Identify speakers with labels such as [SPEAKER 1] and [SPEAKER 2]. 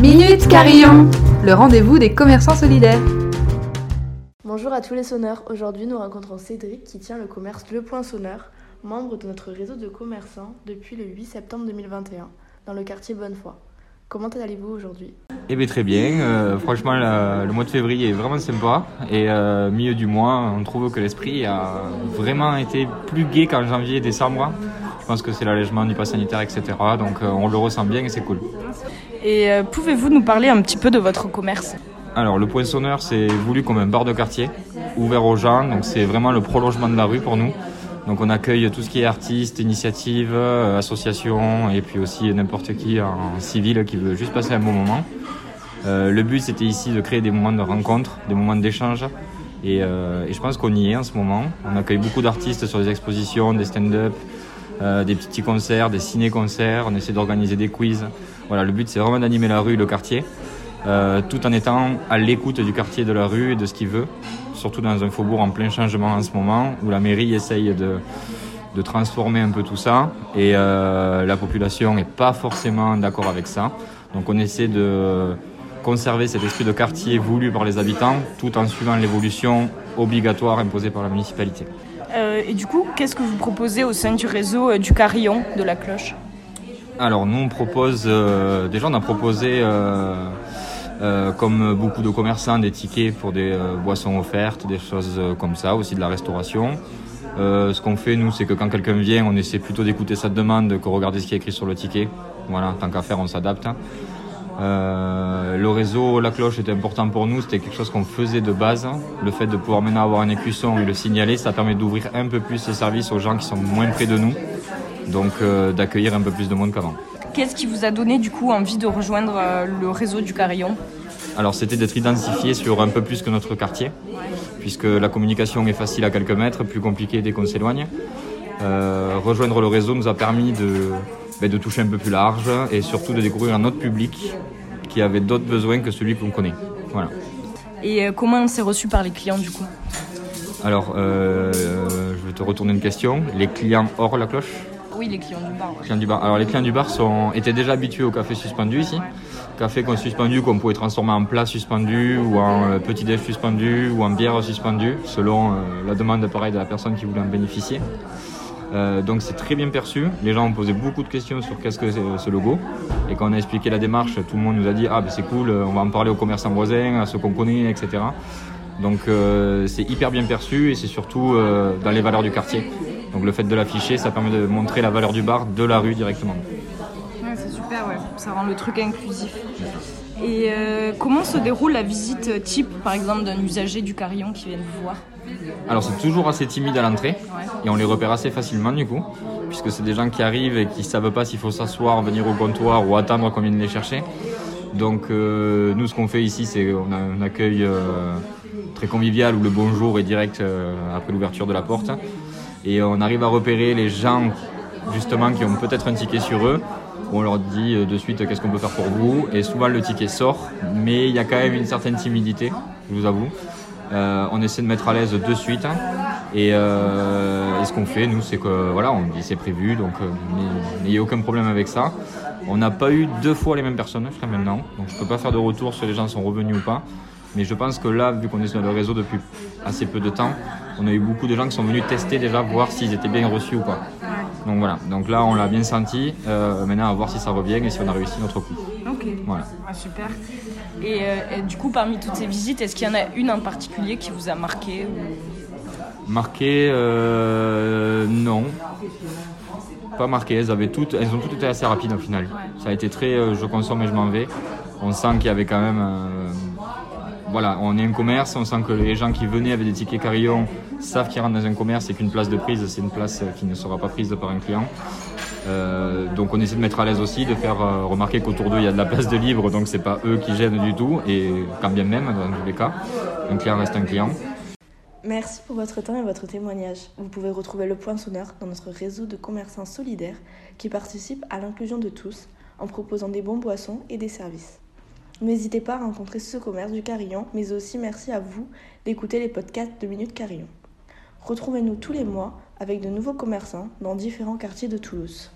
[SPEAKER 1] Minute Carillon, le rendez-vous des commerçants solidaires.
[SPEAKER 2] Bonjour à tous les sonneurs. Aujourd'hui, nous rencontrons Cédric qui tient le commerce Le Point Sonneur, membre de notre réseau de commerçants depuis le 8 septembre 2021 dans le quartier Bonnefoy. Comment allez-vous aujourd'hui?
[SPEAKER 3] Eh bien très bien, euh, franchement le mois de février est vraiment sympa et euh, milieu du mois on trouve que l'esprit a vraiment été plus gai qu'en janvier et décembre. Je pense que c'est l'allègement du pass sanitaire etc. Donc euh, on le ressent bien et c'est cool.
[SPEAKER 4] Et pouvez-vous nous parler un petit peu de votre commerce?
[SPEAKER 3] Alors le poinçonneur c'est voulu comme un bar de quartier, ouvert aux gens, donc c'est vraiment le prolongement de la rue pour nous. Donc on accueille tout ce qui est artistes, initiatives, euh, associations et puis aussi n'importe qui en civil qui veut juste passer un bon moment. Euh, le but c'était ici de créer des moments de rencontre, des moments d'échange euh, et, je pense qu'on y est en ce moment. On accueille beaucoup d'artistes sur des expositions, des stand-up, des petits concerts, des ciné-concerts, on essaie d'organiser des quiz. Voilà, le but c'est vraiment d'animer la rue, le quartier. Euh, tout en étant à l'écoute du quartier de la rue et de ce qu'il veut, surtout dans un faubourg en plein changement en ce moment, où la mairie essaye de, de transformer un peu tout ça, et euh, la population n'est pas forcément d'accord avec ça. Donc on essaie de conserver cet esprit de quartier voulu par les habitants, tout en suivant l'évolution obligatoire imposée par la municipalité.
[SPEAKER 4] Euh, et du coup, qu'est-ce que vous proposez au sein du réseau du carillon de la cloche?
[SPEAKER 3] Alors nous, on propose, déjà on a proposé euh, comme beaucoup de commerçants, des tickets pour des euh, boissons offertes, des choses euh, comme ça, aussi de la restauration. ce qu'on fait, nous, c'est que quand quelqu'un vient, on essaie plutôt d'écouter sa demande que regarder ce qui est écrit sur le ticket. Voilà, tant qu'à faire, on s'adapte. Le réseau La Cloche était important pour nous, c'était quelque chose qu'on faisait de base. Le fait de pouvoir maintenant avoir un écusson et le signaler, ça permet d'ouvrir un peu plus les services aux gens qui sont moins près de nous, donc d'accueillir un peu plus de monde qu'avant.
[SPEAKER 4] Qu'est-ce qui vous a donné du coup envie de rejoindre euh, le réseau du Carillon?
[SPEAKER 3] Alors c'était d'être identifié sur un peu plus que notre quartier, puisque la communication est facile à quelques mètres, plus compliquée dès qu'on s'éloigne. Euh, rejoindre le réseau nous a permis de, de toucher un peu plus large et surtout de découvrir un autre public qui avait d'autres besoins que celui qu'on connaît. Voilà.
[SPEAKER 4] Et euh, comment on s'est reçu par les clients du coup?
[SPEAKER 3] Alors, je vais te retourner une question. Les clients hors la cloche?
[SPEAKER 4] Oui, les clients du bar.
[SPEAKER 3] Clients du bar. Alors les clients du bar sont, étaient déjà habitués au café suspendu ici. Café qu'on suspendu qu'on pouvait transformer en plat suspendu ou en euh, petit déj suspendu ou en bière suspendue selon euh, la demande pareil de la personne qui voulait en bénéficier. Euh, donc c'est très bien perçu. Les gens ont posé beaucoup de questions sur qu'est-ce que c'est ce logo. Et quand on a expliqué la démarche, tout le monde nous a dit ah ben c'est cool, on va en parler aux commerçants voisins, à ceux qu'on connaît, etc. Donc c'est hyper bien perçu et c'est surtout dans les valeurs du quartier. Donc le fait de l'afficher, ça permet de montrer la valeur du bar de la rue directement.
[SPEAKER 4] C'est super, ouais. ça rend le truc inclusif. Et euh, comment se déroule la visite type, par exemple, d'un usager du carillon qui vient vous voir?
[SPEAKER 3] Alors c'est toujours assez timide à l'entrée et on les repère assez facilement du coup, puisque c'est des gens qui arrivent et qui ne savent pas s'il faut s'asseoir, venir au comptoir ou attendre qu'on vienne les chercher. Donc euh, nous ce qu'on fait ici c'est on a un accueil euh, très convivial où le bonjour est direct après l'ouverture de la porte et on arrive à repérer les gens justement qui ont peut-être un ticket sur eux. On leur dit euh, de suite qu'est-ce qu'on peut faire pour vous et souvent le ticket sort, mais il y a quand même une certaine timidité, je vous avoue. Euh, on essaie de mettre à l'aise de suite euh, et, ce qu'on fait nous c'est que voilà on dit c'est prévu donc a aucun problème avec ça. On n'a pas eu deux fois les mêmes personnes jusqu'à maintenant donc je peux pas faire de retour sur les gens sont revenus ou pas. Mais je pense que là, vu qu'on est sur le réseau depuis assez peu de temps, on a eu beaucoup de gens qui sont venus tester déjà, voir s'ils étaient bien reçus ou pas. Donc voilà, donc là on l'a bien senti. Euh, maintenant à voir si ça revient et si on a réussi notre coup.
[SPEAKER 4] Ok. Voilà. super. Euh, et, du coup, parmi toutes ces visites, est-ce qu'il y en a une en particulier qui vous a marqué
[SPEAKER 3] Marqué, euh, non. Pas marqué. Elles avaient toutes, elles ont toutes été assez rapides au final. Ça a été très, je consomme et je m'en vais. On sent qu'il y avait quand même voilà, on est un commerce, on sent que les gens qui venaient avec des tickets carillon savent qu'ils rentrent dans un commerce et qu'une place de prise, c'est une place qui ne sera pas prise par un client. Euh, donc on essaie de mettre à l'aise aussi, de faire euh, remarquer qu'autour d'eux il y a de la place de libre, donc c'est pas eux qui gênent du tout, et quand bien même, dans tous les cas, un client reste un client.
[SPEAKER 2] Merci pour votre temps et votre témoignage. Vous pouvez retrouver le point sonneur dans notre réseau de commerçants solidaires qui participent à l'inclusion de tous en proposant des bons boissons et des services. N'hésitez pas à rencontrer ce commerce du Carillon, mais aussi merci à vous d'écouter les podcasts de Minute Carillon. Retrouvez-nous tous les mois avec de nouveaux commerçants dans différents quartiers de Toulouse.